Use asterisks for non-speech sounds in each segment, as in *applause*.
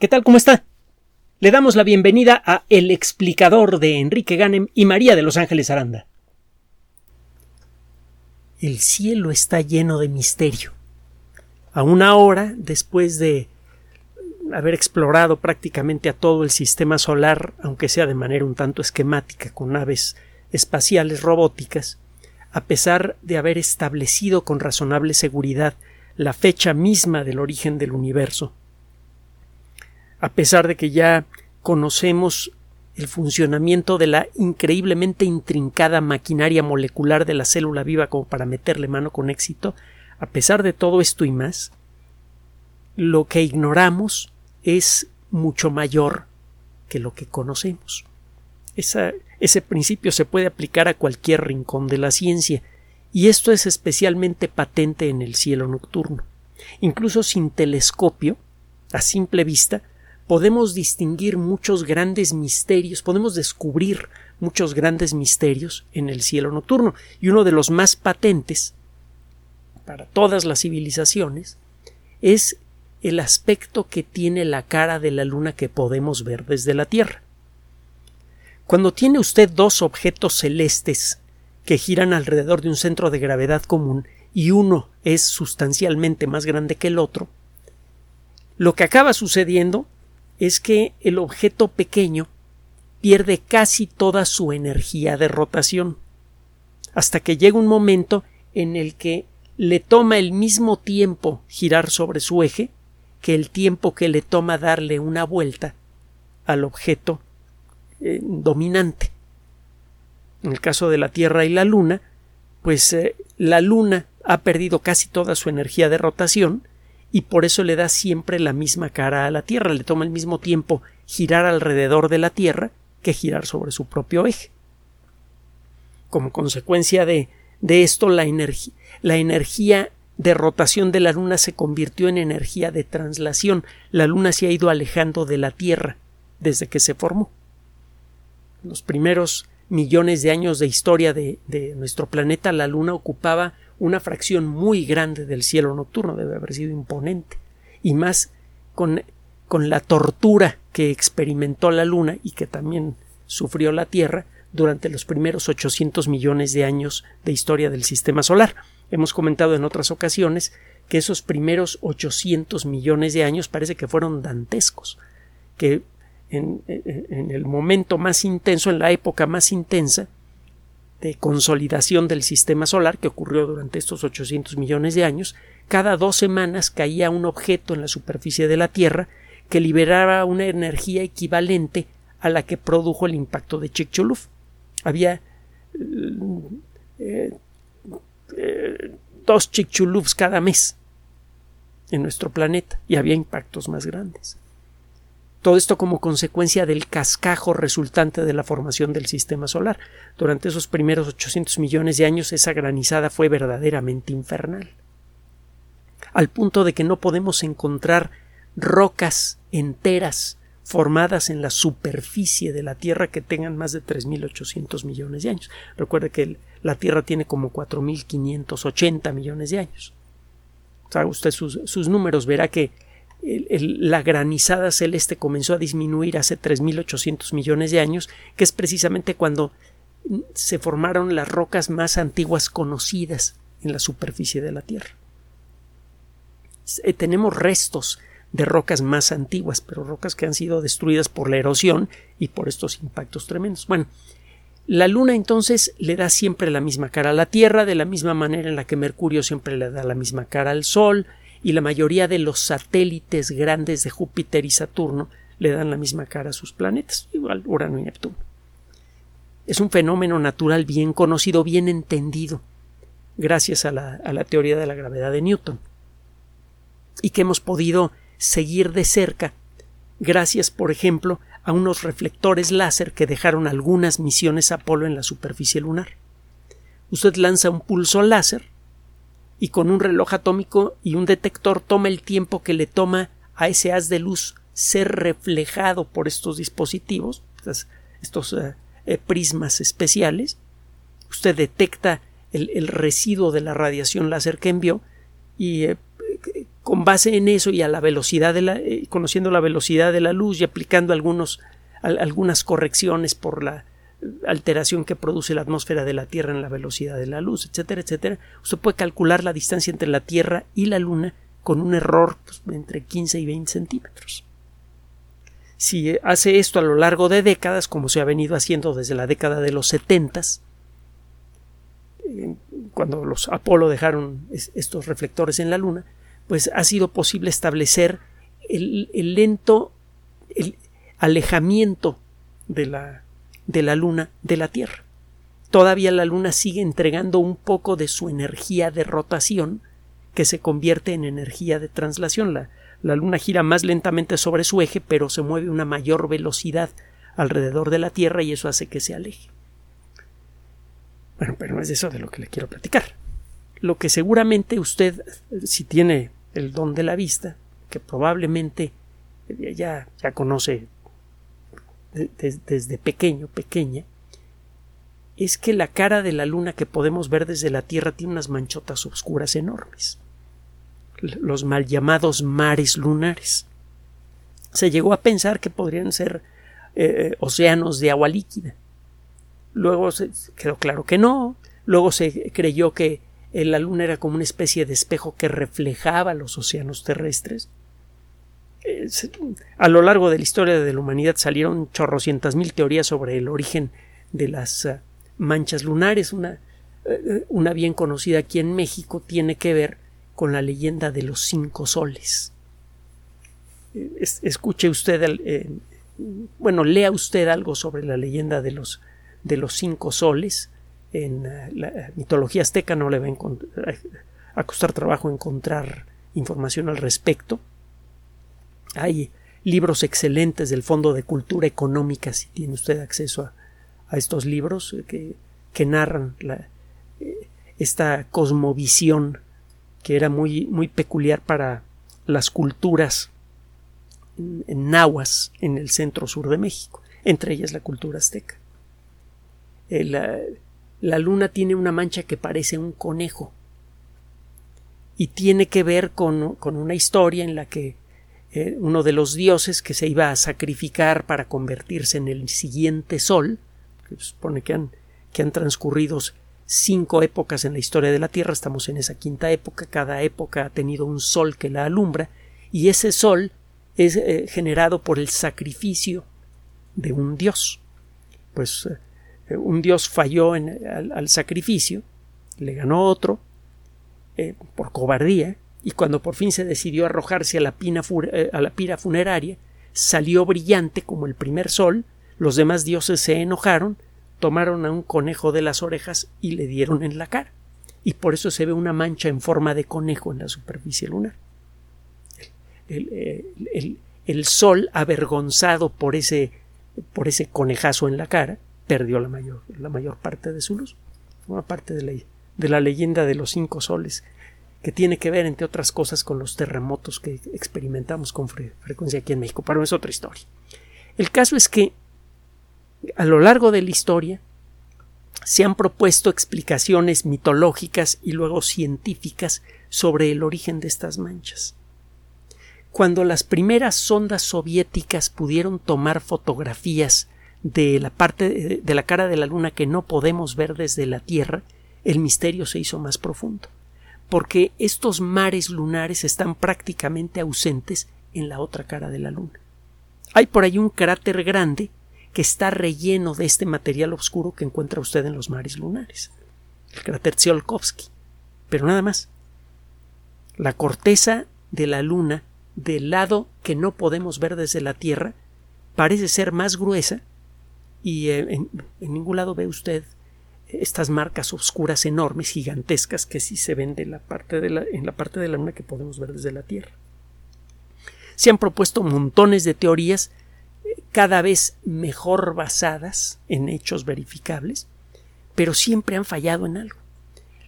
¿Qué tal? ¿Cómo está? Le damos la bienvenida a El explicador de Enrique Ganem y María de Los Ángeles Aranda. El cielo está lleno de misterio. A una hora después de haber explorado prácticamente a todo el sistema solar, aunque sea de manera un tanto esquemática, con naves espaciales robóticas, a pesar de haber establecido con razonable seguridad la fecha misma del origen del universo, a pesar de que ya conocemos el funcionamiento de la increíblemente intrincada maquinaria molecular de la célula viva como para meterle mano con éxito, a pesar de todo esto y más, lo que ignoramos es mucho mayor que lo que conocemos. ese principio se puede aplicar a cualquier rincón de la ciencia, y esto es especialmente patente en el cielo nocturno. Incluso sin telescopio, a simple vista, podemos distinguir muchos grandes misterios, podemos descubrir muchos grandes misterios en el cielo nocturno, y uno de los más patentes para todas las civilizaciones es el aspecto que tiene la cara de la luna que podemos ver desde la Tierra. Cuando tiene usted dos objetos celestes que giran alrededor de un centro de gravedad común y uno es sustancialmente más grande que el otro, lo que acaba sucediendo es que el objeto pequeño pierde casi toda su energía de rotación, hasta que llega un momento en el que le toma el mismo tiempo girar sobre su eje que el tiempo que le toma darle una vuelta al objeto eh, dominante. En el caso de la Tierra y la Luna, pues eh, la Luna ha perdido casi toda su energía de rotación y por eso le da siempre la misma cara a la Tierra, le toma el mismo tiempo girar alrededor de la Tierra que girar sobre su propio eje. Como consecuencia de, de esto, la, la energía de rotación de la Luna se convirtió en energía de translación. La Luna se ha ido alejando de la Tierra desde que se formó. los primeros millones de años de historia de, nuestro planeta, la Luna ocupaba una fracción muy grande del cielo nocturno, debe haber sido imponente. Y más con, con la tortura que experimentó la Luna y que también sufrió la Tierra durante los primeros 800 millones de años de historia del sistema solar. Hemos comentado en otras ocasiones que esos primeros 800 millones de años parece que fueron dantescos, que en, el momento más intenso, en la época más intensa de consolidación del sistema solar que ocurrió durante estos 800 millones de años, cada dos semanas caía un objeto en la superficie de la Tierra que liberaba una energía equivalente a la que produjo el impacto de Chicxulub. Había eh, eh, dos Chicxulubs cada mes en nuestro planeta y había impactos más grandes. Todo esto como consecuencia del cascajo resultante de la formación del sistema solar. Durante esos primeros 800 millones de años esa granizada fue verdaderamente infernal. Al punto de que no podemos encontrar rocas enteras formadas en la superficie de la Tierra que tengan más de 3.800 millones de años. Recuerde que la Tierra tiene como 4.580 millones de años. Haga usted sus, números, verá que la granizada celeste comenzó a disminuir hace 3.800 millones de años, que es precisamente cuando se formaron las rocas más antiguas conocidas en la superficie de la Tierra. Eh, tenemos restos de rocas más antiguas, pero rocas que han sido destruidas por la erosión y por estos impactos tremendos. Bueno, la Luna entonces le da siempre la misma cara a la Tierra, de la misma manera en la que Mercurio siempre le da la misma cara al Sol, y la mayoría de los satélites grandes de Júpiter y Saturno le dan la misma cara a sus planetas, igual Urano y Neptuno. Es un fenómeno natural bien conocido, bien entendido, gracias a la, a la teoría de la gravedad de Newton, y que hemos podido seguir de cerca gracias, por ejemplo, a unos reflectores láser que dejaron algunas misiones Apolo en la superficie lunar. Usted lanza un pulso láser y con un reloj atómico y un detector toma el tiempo que le toma a ese haz de luz ser reflejado por estos dispositivos, estos, eh, eh, prismas especiales. Usted detecta el, residuo de la radiación láser que envió y eh, con base en eso y a la velocidad de la, conociendo la velocidad de la luz y aplicando algunos, algunas correcciones por la alteración que produce la atmósfera de la Tierra en la velocidad de la luz, etcétera, etcétera, usted puede calcular la distancia entre la Tierra y la Luna con un error pues, entre 15 y 20 centímetros. Si hace esto a lo largo de décadas, como se ha venido haciendo desde la década de los 70, cuando los Apolo dejaron estos reflectores en la Luna, pues ha sido posible establecer el, lento alejamiento de la, de la Luna de la Tierra. Todavía la Luna sigue entregando un poco de su energía de rotación que se convierte en energía de traslación. La, la Luna gira más lentamente sobre su eje, pero se mueve a una mayor velocidad alrededor de la Tierra y eso hace que se aleje. Bueno, pero no es eso de lo que le quiero platicar. Lo que seguramente usted, si tiene el don de la vista, que probablemente ya, ya conoce desde pequeño, pequeña, es que la cara de la luna que podemos ver desde la Tierra tiene unas manchotas oscuras enormes, los mal llamados mares lunares. Se llegó a pensar que podrían ser eh, océanos de agua líquida. Luego se quedó claro que no. Luego se creyó que la luna era como una especie de espejo que reflejaba los océanos terrestres. A lo largo de la historia de la humanidad salieron chorrocientas mil teorías sobre el origen de las ah, manchas lunares. Una, eh, una bien conocida aquí en México tiene que ver con la leyenda de los cinco soles. Escuche usted, eh, bueno, lea usted algo sobre la leyenda de los, de los cinco soles en eh, la mitología azteca no le va a, costar trabajo encontrar información al respecto. Hay libros excelentes del Fondo de Cultura Económica, si tiene usted acceso a, estos libros que, que narran la, eh, esta cosmovisión que era muy, muy peculiar para las culturas en, nahuas en el centro sur de México, entre ellas la cultura azteca. Eh, la luna tiene una mancha que parece un conejo y tiene que ver con, una historia en la que eh, uno de los dioses que se iba a sacrificar para convertirse en el siguiente sol, que supone que han, que han transcurrido cinco épocas en la historia de la Tierra, estamos en esa quinta época, cada época ha tenido un sol que la alumbra, y ese sol es eh, generado por el sacrificio de un dios. Pues eh, un dios falló en, al, sacrificio, le ganó otro por cobardía, y cuando por fin se decidió arrojarse a la, eh, a la pira funeraria, salió brillante como el primer sol, los demás dioses se enojaron, tomaron a un conejo de las orejas y le dieron en la cara. Y por eso se ve una mancha en forma de conejo en la superficie lunar. El, sol avergonzado por ese, por ese conejazo en la cara, perdió la mayor, la mayor parte de su luz. Una parte de la leyenda de los cinco soles, que tiene que ver, entre otras cosas, con los terremotos que experimentamos con frecuencia aquí en México. Pero es otra historia. El caso es que a lo largo de la historia se han propuesto explicaciones mitológicas y luego científicas sobre el origen de estas manchas. Cuando las primeras sondas soviéticas pudieron tomar fotografías de la parte de la cara de la luna que no podemos ver desde la Tierra, el misterio se hizo más profundo, porque estos mares lunares están prácticamente ausentes en la otra cara de la luna. Hay por ahí un cráter grande que está relleno de este material oscuro que encuentra usted en los mares lunares, el cráter Tsiolkovsky, pero nada más. La corteza de la luna del lado que no podemos ver desde la Tierra parece ser más gruesa y eh, en, ningún lado ve usted estas marcas oscuras enormes, gigantescas, que sí se ven de la parte de la, en la parte de la luna que podemos ver desde la Tierra. Se han propuesto montones de teorías eh, cada vez mejor basadas en hechos verificables, pero siempre han fallado en algo.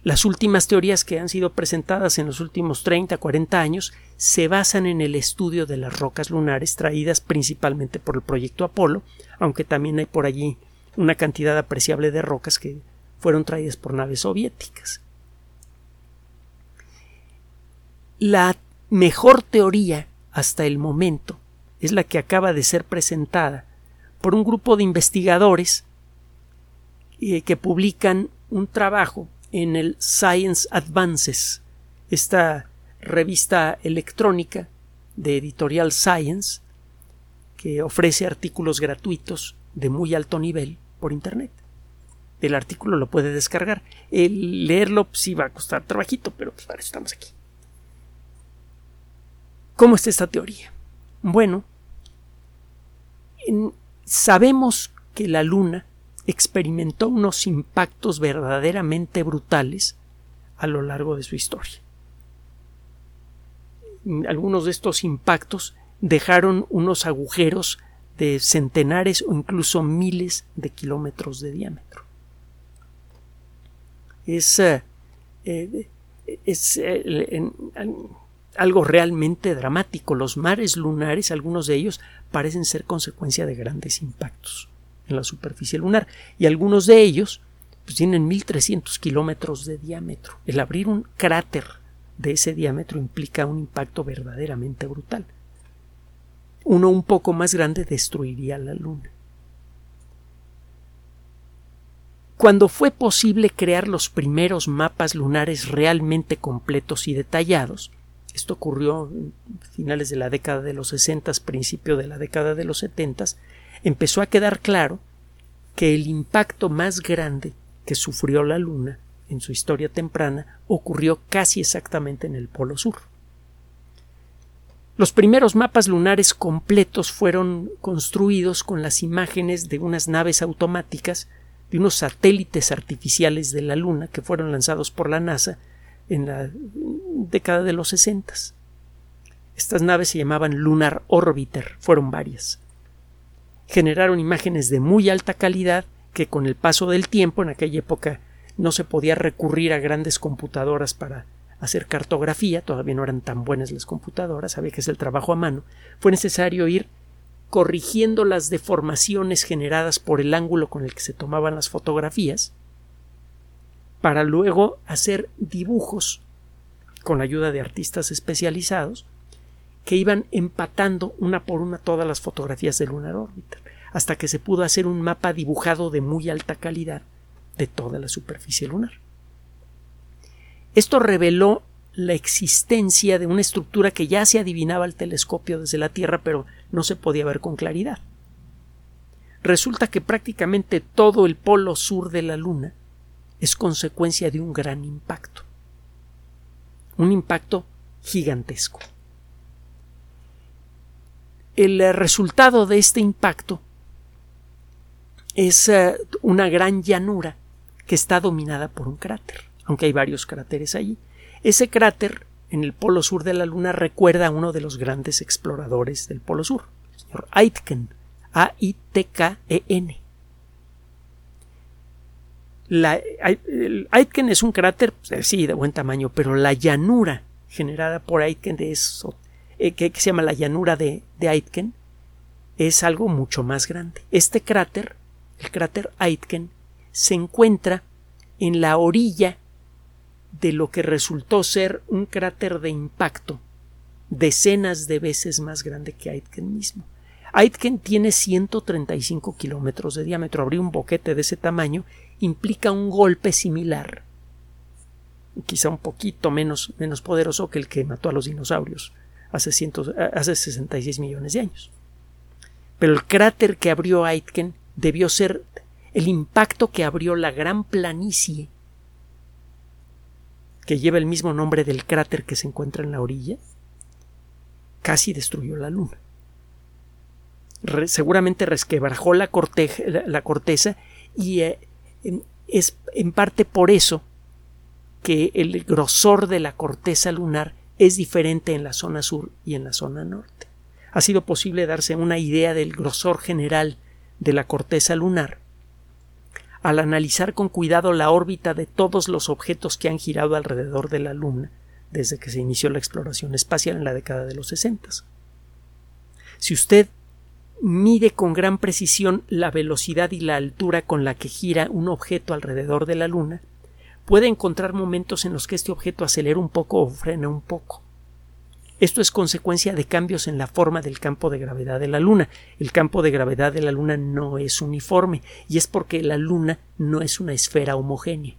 Las últimas teorías que han sido presentadas en los últimos 30, 40 años se basan en el estudio de las rocas lunares traídas principalmente por el proyecto Apolo, aunque también hay por allí una cantidad apreciable de rocas que fueron traídas por naves soviéticas. La mejor teoría hasta el momento es la que acaba de ser presentada por un grupo de investigadores eh, que publican un trabajo en el Science Advances, esta revista electrónica de editorial Science que ofrece artículos gratuitos de muy alto nivel por Internet. El artículo lo puede descargar. El leerlo sí va a costar trabajito, pero pues para estamos aquí. ¿Cómo está esta teoría? Bueno, sabemos que la Luna experimentó unos impactos verdaderamente brutales a lo largo de su historia. Algunos de estos impactos dejaron unos agujeros de centenares o incluso miles de kilómetros de diámetro. Es, eh, eh, es eh, algo realmente dramático. Los mares lunares, algunos de ellos, parecen ser consecuencia de grandes impactos en la superficie lunar y algunos de ellos pues, tienen 1300 kilómetros de diámetro. El abrir un cráter de ese diámetro implica un impacto verdaderamente brutal. Uno un poco más grande destruiría la Luna. Cuando fue posible crear los primeros mapas lunares realmente completos y detallados, esto ocurrió en finales de la década de los 60, principio de la década de los 70, empezó a quedar claro que el impacto más grande que sufrió la Luna en su historia temprana ocurrió casi exactamente en el Polo Sur. Los primeros mapas lunares completos fueron construidos con las imágenes de unas naves automáticas de unos satélites artificiales de la Luna que fueron lanzados por la NASA en la década de los sesentas. Estas naves se llamaban Lunar Orbiter, fueron varias. Generaron imágenes de muy alta calidad que con el paso del tiempo, en aquella época no se podía recurrir a grandes computadoras para hacer cartografía, todavía no eran tan buenas las computadoras, había que hacer el trabajo a mano, fue necesario ir corrigiendo las deformaciones generadas por el ángulo con el que se tomaban las fotografías, para luego hacer dibujos con la ayuda de artistas especializados que iban empatando una por una todas las fotografías del Lunar Orbiter, hasta que se pudo hacer un mapa dibujado de muy alta calidad de toda la superficie lunar. Esto reveló la existencia de una estructura que ya se adivinaba al telescopio desde la Tierra, pero no se podía ver con claridad. Resulta que prácticamente todo el polo sur de la Luna es consecuencia de un gran impacto. Un impacto gigantesco. El resultado de este impacto es eh, una gran llanura que está dominada por un cráter, aunque hay varios cráteres allí. Ese cráter en el polo sur de la Luna recuerda a uno de los grandes exploradores del polo sur, el señor Aitken, A-I-T-K-E-N. La, Aitken es un cráter, pues, sí, de buen tamaño, pero la llanura generada por Aitken de eso, eh, que, se llama la llanura de, de Aitken, es algo mucho más grande. Este cráter, el cráter Aitken, se encuentra en la orilla de lo que resultó ser un cráter de impacto decenas de veces más grande que Aitken mismo. Aitken tiene 135 kilómetros de diámetro. Abrir un boquete de ese tamaño implica un golpe similar, quizá un poquito menos, menos poderoso que el que mató a los dinosaurios hace, hace 66 millones de años. Pero el cráter que abrió Aitken debió ser el impacto que abrió la gran planicie que lleva el mismo nombre del cráter que se encuentra en la orilla, casi destruyó la Luna seguramente resquebrajó la, corteza y eh, es en parte por eso que el grosor de la corteza lunar es diferente en la zona sur y en la zona norte. Ha sido posible darse una idea del grosor general de la corteza lunar al analizar con cuidado la órbita de todos los objetos que han girado alrededor de la Luna desde que se inició la exploración espacial en la década de los 60. Si usted mide con gran precisión la velocidad y la altura con la que gira un objeto alrededor de la Luna, puede encontrar momentos en los que este objeto acelera un poco o frena un poco. Esto es consecuencia de cambios en la forma del campo de gravedad de la Luna. El campo de gravedad de la Luna no es uniforme y es porque la Luna no es una esfera homogénea.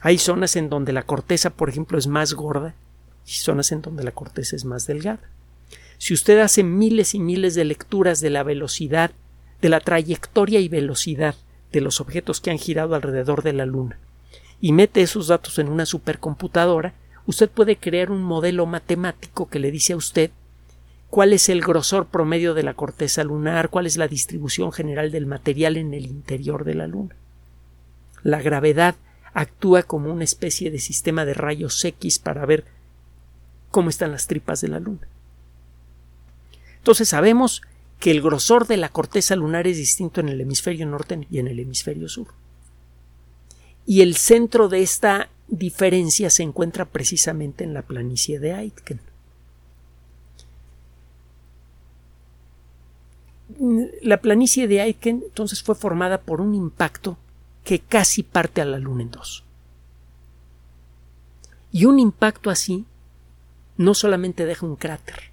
Hay zonas en donde la corteza, por ejemplo, es más gorda y zonas en donde la corteza es más delgada. Si usted hace miles y miles de lecturas de la velocidad, de la trayectoria y velocidad de los objetos que han girado alrededor de la Luna, y mete esos datos en una supercomputadora, usted puede crear un modelo matemático que le dice a usted cuál es el grosor promedio de la corteza lunar, cuál es la distribución general del material en el interior de la Luna. La gravedad actúa como una especie de sistema de rayos X para ver cómo están las tripas de la Luna. Entonces sabemos que el grosor de la corteza lunar es distinto en el hemisferio norte y en el hemisferio sur. Y el centro de esta diferencia se encuentra precisamente en la planicie de Aitken. La planicie de Aitken entonces fue formada por un impacto que casi parte a la Luna en dos. Y un impacto así no solamente deja un cráter,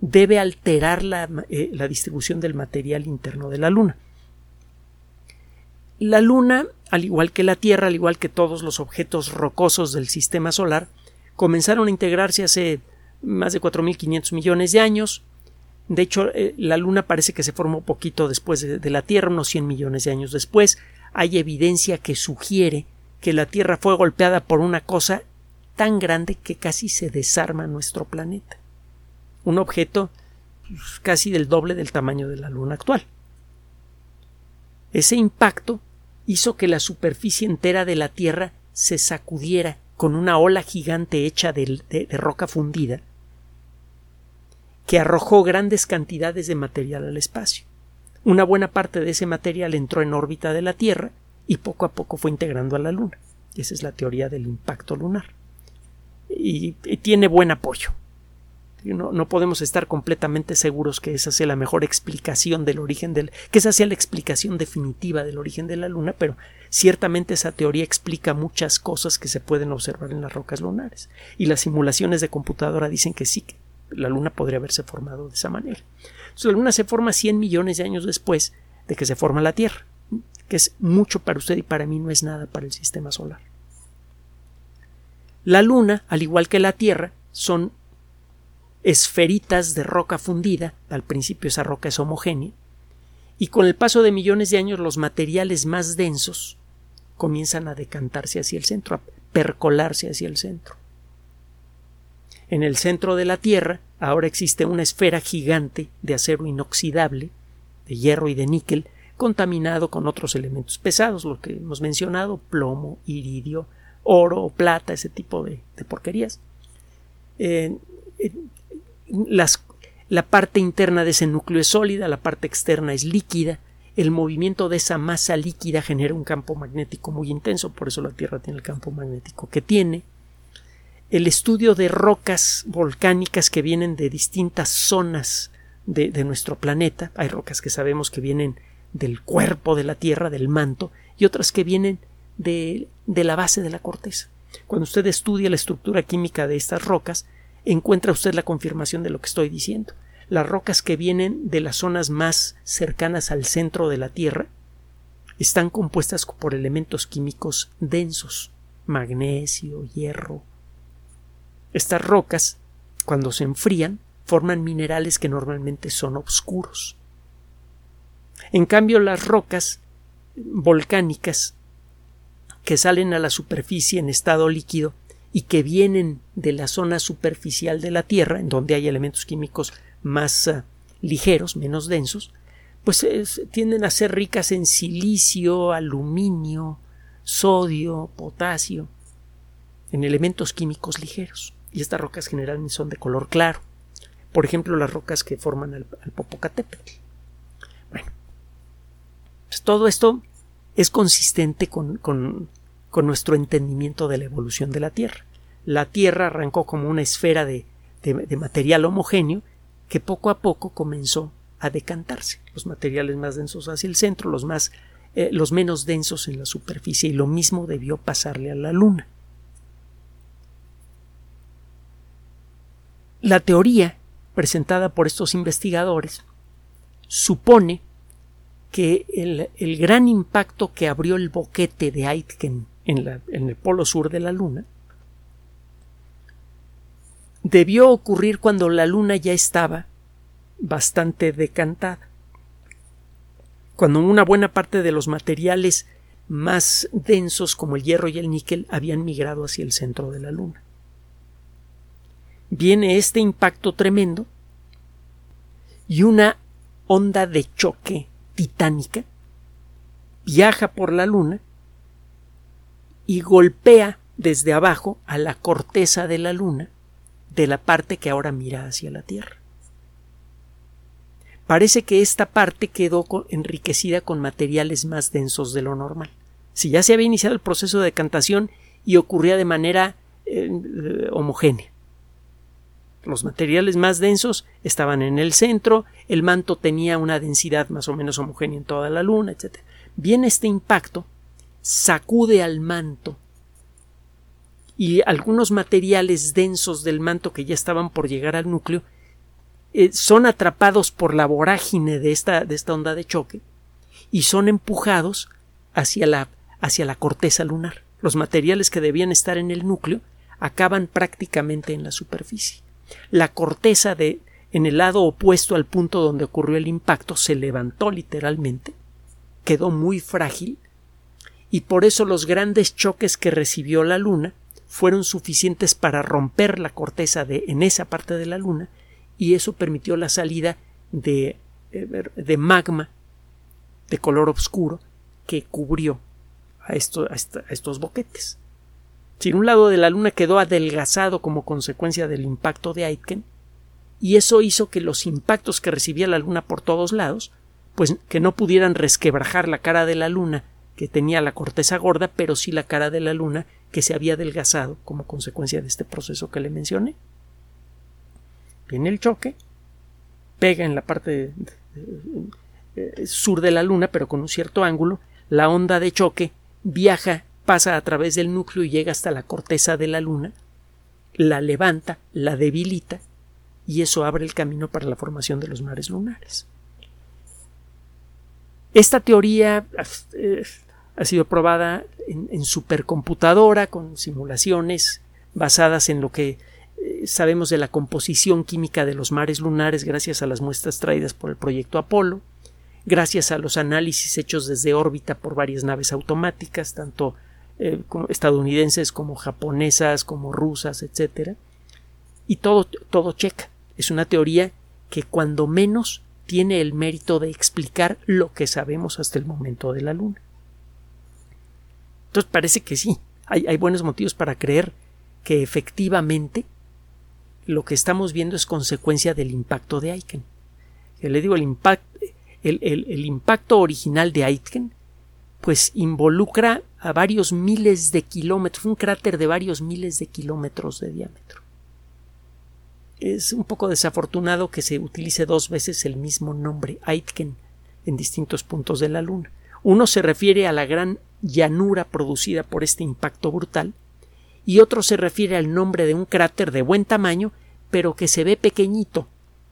debe alterar la, eh, la, distribución del material interno de la Luna. La Luna, al igual que la Tierra, al igual que todos los objetos rocosos del sistema solar, comenzaron a integrarse hace más de 4.500 millones de años. De hecho, eh, la Luna parece que se formó poquito después de, de la Tierra, unos 100 millones de años después hay evidencia que sugiere que la Tierra fue golpeada por una cosa tan grande que casi se desarma nuestro planeta. Un objeto pues, casi del doble del tamaño de la Luna actual. Ese impacto hizo que la superficie entera de la Tierra se sacudiera con una ola gigante hecha de, roca fundida que arrojó grandes cantidades de material al espacio. Una buena parte de ese material entró en órbita de la Tierra y poco a poco fue integrando a la Luna. Esa es la teoría del impacto lunar. Y, tiene buen apoyo. No, podemos estar completamente seguros que esa sea la mejor explicación del origen del que esa sea la explicación definitiva del origen de la luna, pero ciertamente esa teoría explica muchas cosas que se pueden observar en las rocas lunares y las simulaciones de computadora dicen que sí, que la luna podría haberse formado de esa manera la Luna se forma 100 millones de años después de que se forma la Tierra, que es mucho para usted y para mí no es nada para el sistema solar. La Luna, al igual que la Tierra, son esferitas de roca fundida, al principio esa roca es homogénea, y con el paso de millones de años los materiales más densos comienzan a decantarse hacia el centro, a percolarse hacia el centro. En el centro de la Tierra ahora existe una esfera gigante de acero inoxidable, de hierro y de níquel, contaminado con otros elementos pesados, lo que hemos mencionado, plomo, iridio, oro, plata, ese tipo de, porquerías. La parte interna de ese núcleo es sólida, la parte externa es líquida, el movimiento de esa masa líquida genera un campo magnético muy intenso, por eso la Tierra tiene el campo magnético que tiene el estudio de rocas volcánicas que vienen de distintas zonas de, nuestro planeta. Hay rocas que sabemos que vienen del cuerpo de la Tierra, del manto, y otras que vienen de, de la base de la corteza. Cuando usted estudia la estructura química de estas rocas, encuentra usted la confirmación de lo que estoy diciendo. Las rocas que vienen de las zonas más cercanas al centro de la Tierra están compuestas por elementos químicos densos, magnesio, hierro, estas rocas, cuando se enfrían, forman minerales que normalmente son oscuros. En cambio, las rocas volcánicas que salen a la superficie en estado líquido y que vienen de la zona superficial de la Tierra, en donde hay elementos químicos más uh, ligeros, menos densos, pues es, tienden a ser ricas en silicio, aluminio, sodio, potasio, en elementos químicos ligeros y estas rocas generalmente son de color claro. Por ejemplo, las rocas que forman el, Popocatépetl. Bueno, pues todo esto es consistente con, con, nuestro entendimiento de la evolución de la Tierra. La Tierra arrancó como una esfera de, de, material homogéneo que poco a poco comenzó a decantarse. Los materiales más densos hacia el centro, los más eh, los menos densos en la superficie, y lo mismo debió pasarle a la Luna. La teoría presentada por estos investigadores supone que el, gran impacto que abrió el boquete de Aitken en, el polo sur de la Luna debió ocurrir cuando la Luna ya estaba bastante decantada, cuando una buena parte de los materiales más densos como el hierro y el níquel habían migrado hacia el centro de la Luna. Viene este impacto tremendo y una onda de choque titánica viaja por la Luna y golpea desde abajo a la corteza de la Luna de la parte que ahora mira hacia la Tierra. Parece que esta parte quedó enriquecida con materiales más densos de lo normal. Si ya se había iniciado el proceso de decantación y ocurría de manera eh, homogénea. Los materiales más densos estaban en el centro, el manto tenía una densidad más o menos homogénea en toda la Luna, etc. Viene este impacto, sacude al manto y algunos materiales densos del manto que ya estaban por llegar al núcleo eh, son atrapados por la vorágine de esta, de esta onda de choque y son empujados hacia la, hacia la corteza lunar. Los materiales que debían estar en el núcleo acaban prácticamente en la superficie. La corteza de en el lado opuesto al punto donde ocurrió el impacto se levantó literalmente, quedó muy frágil y por eso los grandes choques que recibió la Luna fueron suficientes para romper la corteza de, en esa parte de la Luna y eso permitió la salida de, eh, de magma de color oscuro que cubrió a, esto, a, estos boquetes. Si un lado de la Luna quedó adelgazado como consecuencia del impacto de Aitken, y eso hizo que los impactos que recibía la Luna por todos lados, pues que no pudieran resquebrajar la cara de la Luna que tenía la corteza gorda, pero sí la cara de la Luna que se había adelgazado como consecuencia de este proceso que le mencioné. Viene el choque, pega en la parte sur de la Luna, pero con un cierto ángulo, la onda de choque viaja, pasa a través del núcleo y llega hasta la corteza de la Luna, la levanta, la debilita, y eso abre el camino para la formación de los mares lunares. Esta teoría eh, ha sido probada en, supercomputadora con simulaciones basadas en lo que eh, sabemos de la composición química de los mares lunares gracias a las muestras traídas por el proyecto Apolo, gracias a los análisis hechos desde órbita por varias naves automáticas, tanto eh, estadounidenses como japonesas, como rusas, etc. Y todo, todo checa. Es una teoría que cuando menos tiene el mérito de explicar lo que sabemos hasta el momento de la Luna. Entonces parece que sí, hay, buenos motivos para creer que efectivamente lo que estamos viendo es consecuencia del impacto de Aiken. le digo, el, impacto original de Aiken pues involucra a varios miles de kilómetros, un cráter de varios miles de kilómetros de diámetro. Es un poco desafortunado que se utilice dos veces el mismo nombre, Aitken, en distintos puntos de la Luna. Uno se refiere a la gran llanura producida por este impacto brutal, y otro se refiere al nombre de un cráter de buen tamaño, pero que se ve pequeñito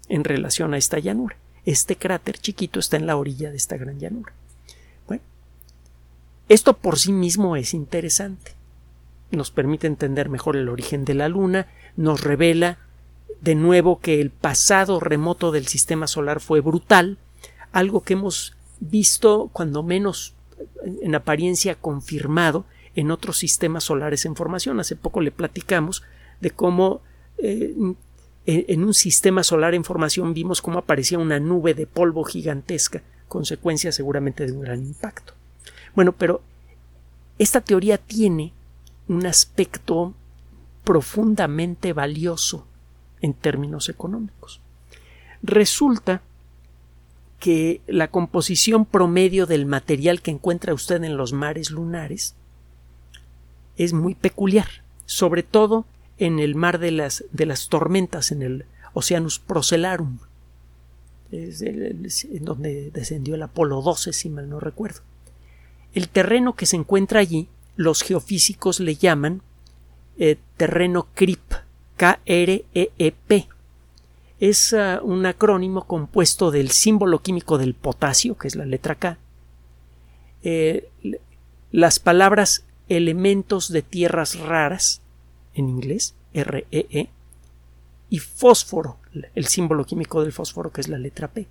en relación a esta llanura. Este cráter chiquito está en la orilla de esta gran llanura. Bueno, esto por sí mismo es interesante. Nos permite entender mejor el origen de la Luna, nos revela de nuevo que el pasado remoto del sistema solar fue brutal, algo que hemos visto cuando menos en apariencia confirmado en otros sistemas solares en formación. Hace poco le platicamos de cómo eh, en un sistema solar en formación vimos cómo aparecía una nube de polvo gigantesca, consecuencia seguramente de un gran impacto. Bueno, pero esta teoría tiene un aspecto profundamente valioso en términos económicos. Resulta que la composición promedio del material que encuentra usted en los mares lunares es muy peculiar, sobre todo en el mar de las, de las tormentas, en el Oceanus Procellarum, en donde descendió el Apolo 12, si mal no recuerdo. El terreno que se encuentra allí, los geofísicos le llaman eh, terreno CRIP, K-R-E-E-P, es uh, un acrónimo compuesto del símbolo químico del potasio, que es la letra K, eh, las palabras elementos de tierras raras, en inglés, REE, -E, y fósforo, el símbolo químico del fósforo, que es la letra P.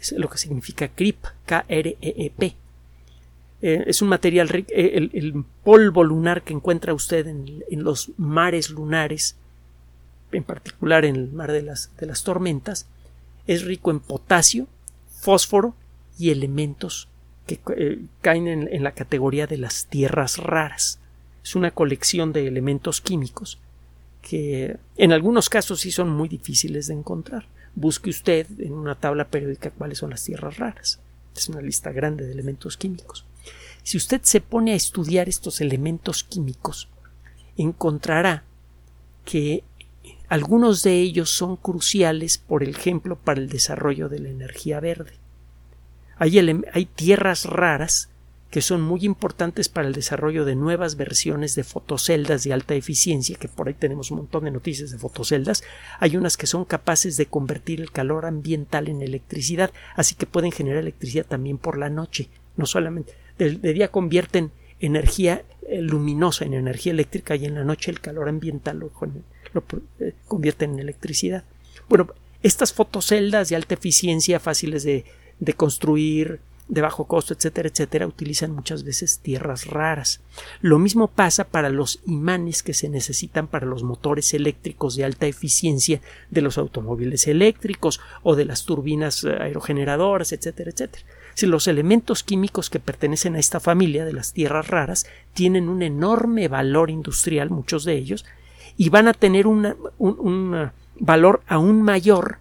Es lo que significa CRIP, K-R-E-E-P. Eh, es un material, eh, el, el, polvo lunar que encuentra usted en, los mares lunares, en particular en el mar de las, de las tormentas, es rico en potasio, fósforo y elementos que eh, caen en, en la categoría de las tierras raras. Es una colección de elementos químicos que en algunos casos sí son muy difíciles de encontrar. Busque usted en una tabla periódica cuáles son las tierras raras. Es una lista grande de elementos químicos. Si usted se pone a estudiar estos elementos químicos, encontrará que algunos de ellos son cruciales, por ejemplo, para el desarrollo de la energía verde. Hay, tierras raras que son muy importantes para el desarrollo de nuevas versiones de fotoceldas de alta eficiencia, que por ahí tenemos un montón de noticias de fotoceldas. Hay unas que son capaces de convertir el calor ambiental en electricidad, así que pueden generar electricidad también por la noche, no solamente de, de día convierten energía eh, luminosa en energía eléctrica y en la noche el calor ambiental lo, lo eh, convierte en electricidad. Bueno, estas fotoceldas de alta eficiencia, fáciles de, de construir, de bajo costo, etcétera, etcétera, utilizan muchas veces tierras raras. Lo mismo pasa para los imanes que se necesitan para los motores eléctricos de alta eficiencia de los automóviles eléctricos o de las turbinas eh, aerogeneradoras, etcétera, etcétera. Si los elementos químicos que pertenecen a esta familia de las tierras raras tienen un enorme valor industrial, muchos de ellos, y van a tener un, un valor aún mayor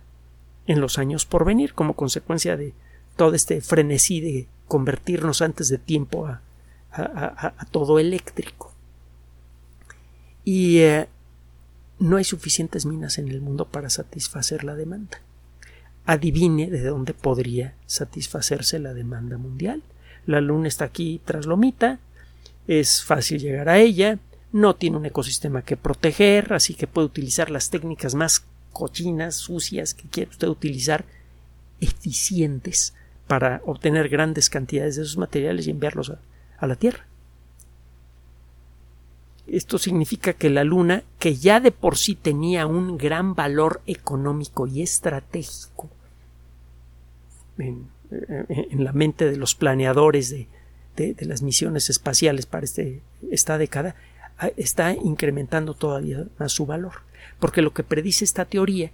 en los años por venir como consecuencia de todo este frenesí de convertirnos antes de tiempo a todo eléctrico. Y eh, no hay suficientes minas en el mundo para satisfacer la demanda adivine de dónde podría satisfacerse la demanda mundial. La Luna está aquí tras Lomita, es fácil llegar a ella, no tiene un ecosistema que proteger, así que puede utilizar las técnicas más cochinas, sucias que quiera usted utilizar, eficientes para obtener grandes cantidades de esos materiales y enviarlos a, la Tierra. Esto significa que la Luna, que ya de por sí tenía un gran valor económico y estratégico, en, la mente de los planeadores de, las misiones espaciales para este, esta década, está incrementando todavía más su valor. Porque lo que predice esta teoría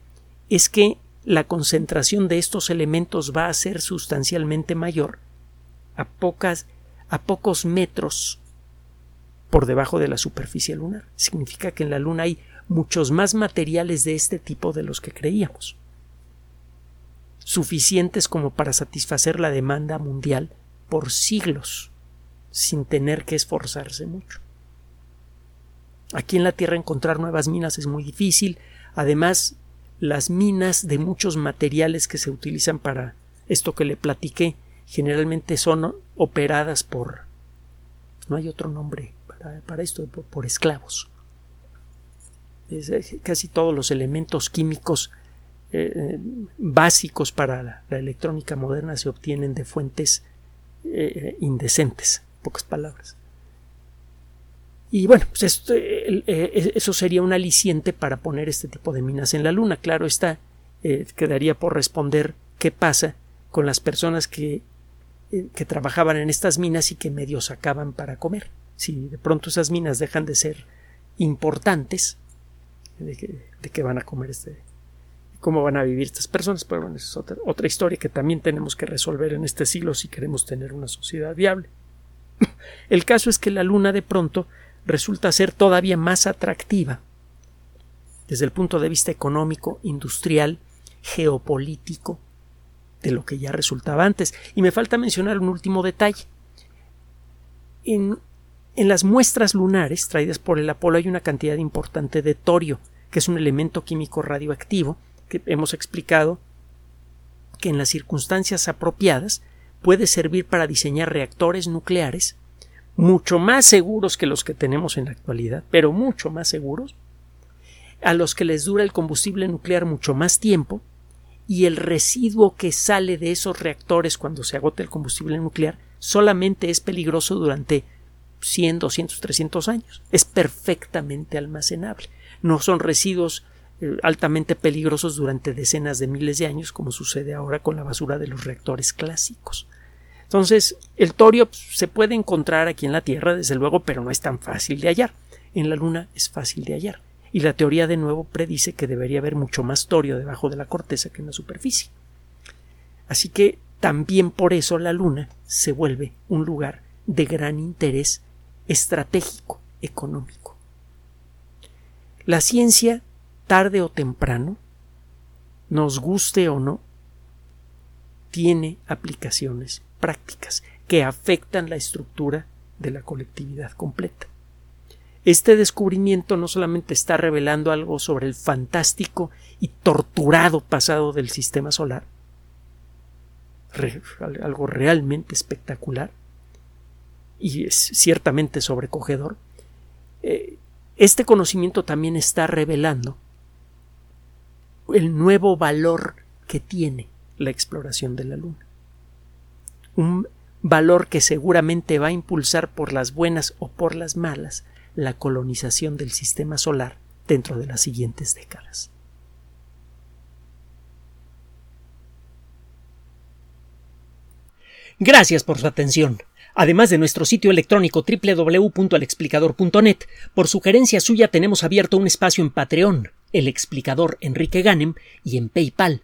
es que la concentración de estos elementos va a ser sustancialmente mayor a, pocas, a pocos metros por debajo de la superficie lunar. Significa que en la Luna hay muchos más materiales de este tipo de los que creíamos suficientes como para satisfacer la demanda mundial por siglos, sin tener que esforzarse mucho. Aquí en la Tierra encontrar nuevas minas es muy difícil, además las minas de muchos materiales que se utilizan para esto que le platiqué generalmente son operadas por no hay otro nombre para, esto por, esclavos es, casi todos los elementos químicos eh, básicos para la, electrónica moderna se obtienen de fuentes eh, indecentes, pocas palabras. Y bueno, pues eh, eh, eso sería un aliciente para poner este tipo de minas en la Luna. Claro está, eh, quedaría por responder qué pasa con las personas que, que trabajaban en estas minas y que medio sacaban para comer. Si de pronto esas minas dejan de ser importantes, de que van a comer este, cómo van a vivir estas personas, pero bueno, es otra, otra historia que también tenemos que resolver en este siglo si queremos tener una sociedad viable. *laughs* El caso es que la Luna de pronto resulta ser todavía más atractiva desde el punto de vista económico, industrial, geopolítico, de lo que ya resultaba antes. Y me falta mencionar un último detalle. En, en las muestras lunares traídas por el Apolo hay una cantidad importante de torio, que es un elemento químico radioactivo que hemos explicado que en las circunstancias apropiadas puede servir para diseñar reactores nucleares mucho más seguros que los que tenemos en la actualidad, pero mucho más seguros, a los que les dura el combustible nuclear mucho más tiempo y el residuo que sale de esos reactores cuando se agota el combustible nuclear solamente es peligroso durante 100, 200, 300 años. Es perfectamente almacenable. No son residuos eh, altamente peligrosos durante decenas de miles de años, como sucede ahora con la basura de los reactores clásicos. Entonces, el torio pues, se puede encontrar aquí en la Tierra, desde luego, pero no es tan fácil de hallar. En la Luna es fácil de hallar. Y la teoría de nuevo predice que debería haber mucho más torio debajo de la corteza que en la superficie. Así que también por eso la Luna se vuelve un lugar de gran interés estratégico económico. La ciencia, tarde o temprano, nos guste o no, tiene aplicaciones prácticas que afectan la estructura de la colectividad completa. Este descubrimiento no solamente está revelando algo sobre el fantástico y torturado pasado del sistema solar, algo realmente espectacular, y es ciertamente sobrecogedor, eh, este conocimiento también está revelando el nuevo valor que tiene la exploración de la Luna. Un valor que seguramente va a impulsar por las buenas o por las malas la colonización del sistema solar dentro de las siguientes décadas. Gracias por su atención. Además de nuestro sitio electrónico www.alexplicador.net, por sugerencia suya tenemos abierto un espacio en Patreon, el explicador Enrique Ganem, y en PayPal,